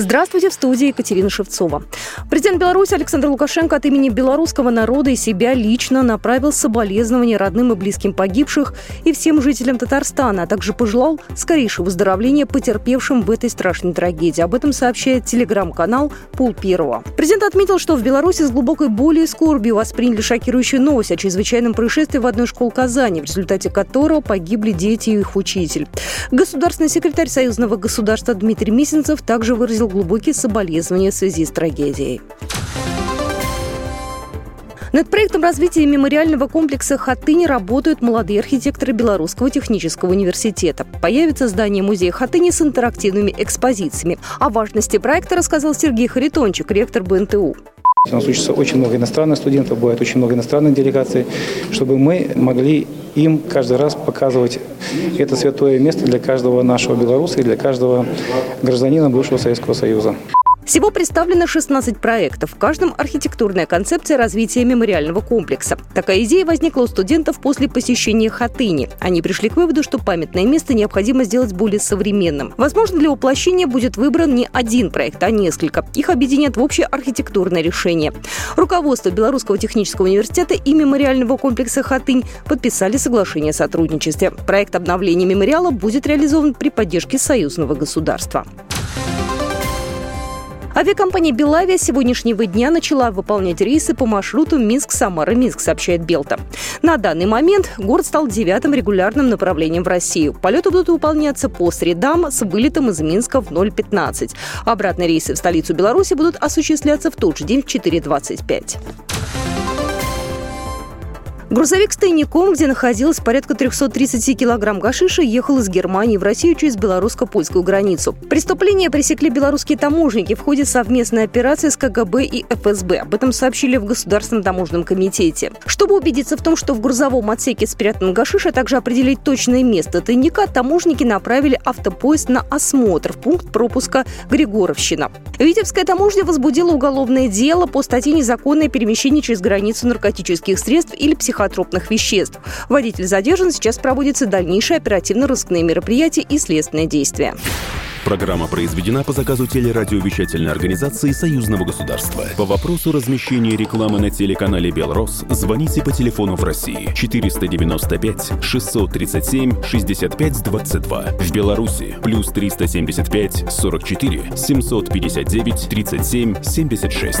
Здравствуйте, в студии Екатерина Шевцова. Президент Беларуси Александр Лукашенко от имени белорусского народа и себя лично направил соболезнования родным и близким погибших и всем жителям Татарстана, а также пожелал скорейшего выздоровления потерпевшим в этой страшной трагедии. Об этом сообщает телеграм-канал Пул Первого. Президент отметил, что в Беларуси с глубокой болью и скорбью восприняли шокирующую новость о чрезвычайном происшествии в одной школе Казани, в результате которого погибли дети и их учитель. Государственный секретарь Союзного государства Дмитрий Мисенцев также выразил глубокие соболезнования в связи с трагедией. Над проектом развития мемориального комплекса Хатыни работают молодые архитекторы Белорусского технического университета. Появится здание музея Хатыни с интерактивными экспозициями. О важности проекта рассказал Сергей Харитончик, ректор БНТУ. У нас учится очень много иностранных студентов, бывает очень много иностранных делегаций, чтобы мы могли им каждый раз показывать это святое место для каждого нашего белоруса и для каждого гражданина бывшего Советского Союза. Всего представлено 16 проектов. В каждом архитектурная концепция развития мемориального комплекса. Такая идея возникла у студентов после посещения Хатыни. Они пришли к выводу, что памятное место необходимо сделать более современным. Возможно, для воплощения будет выбран не один проект, а несколько. Их объединят в общее архитектурное решение. Руководство Белорусского технического университета и мемориального комплекса Хатынь подписали соглашение о сотрудничестве. Проект обновления мемориала будет реализован при поддержке союзного государства. Авиакомпания «Белавия» с сегодняшнего дня начала выполнять рейсы по маршруту Минск-Самара-Минск, сообщает Белта. На данный момент город стал девятым регулярным направлением в Россию. Полеты будут выполняться по средам с вылетом из Минска в 0.15. Обратные рейсы в столицу Беларуси будут осуществляться в тот же день в 4.25. Грузовик с тайником, где находилось порядка 330 килограмм гашиша, ехал из Германии в Россию через белорусско-польскую границу. Преступление пресекли белорусские таможенники в ходе совместной операции с КГБ и ФСБ. Об этом сообщили в Государственном таможенном комитете. Чтобы убедиться в том, что в грузовом отсеке спрятан гашиш, а также определить точное место тайника, таможенники направили автопоезд на осмотр в пункт пропуска Григоровщина. Витебская таможня возбудила уголовное дело по статье «Незаконное перемещение через границу наркотических средств или психологии психотропных веществ. Водитель задержан, сейчас проводятся дальнейшие оперативно-розыскные мероприятия и следственные действия. Программа произведена по заказу телерадиовещательной организации Союзного государства. По вопросу размещения рекламы на телеканале «Белрос» звоните по телефону в России 495 637 65 22. В Беларуси плюс 375 44 759 37 76.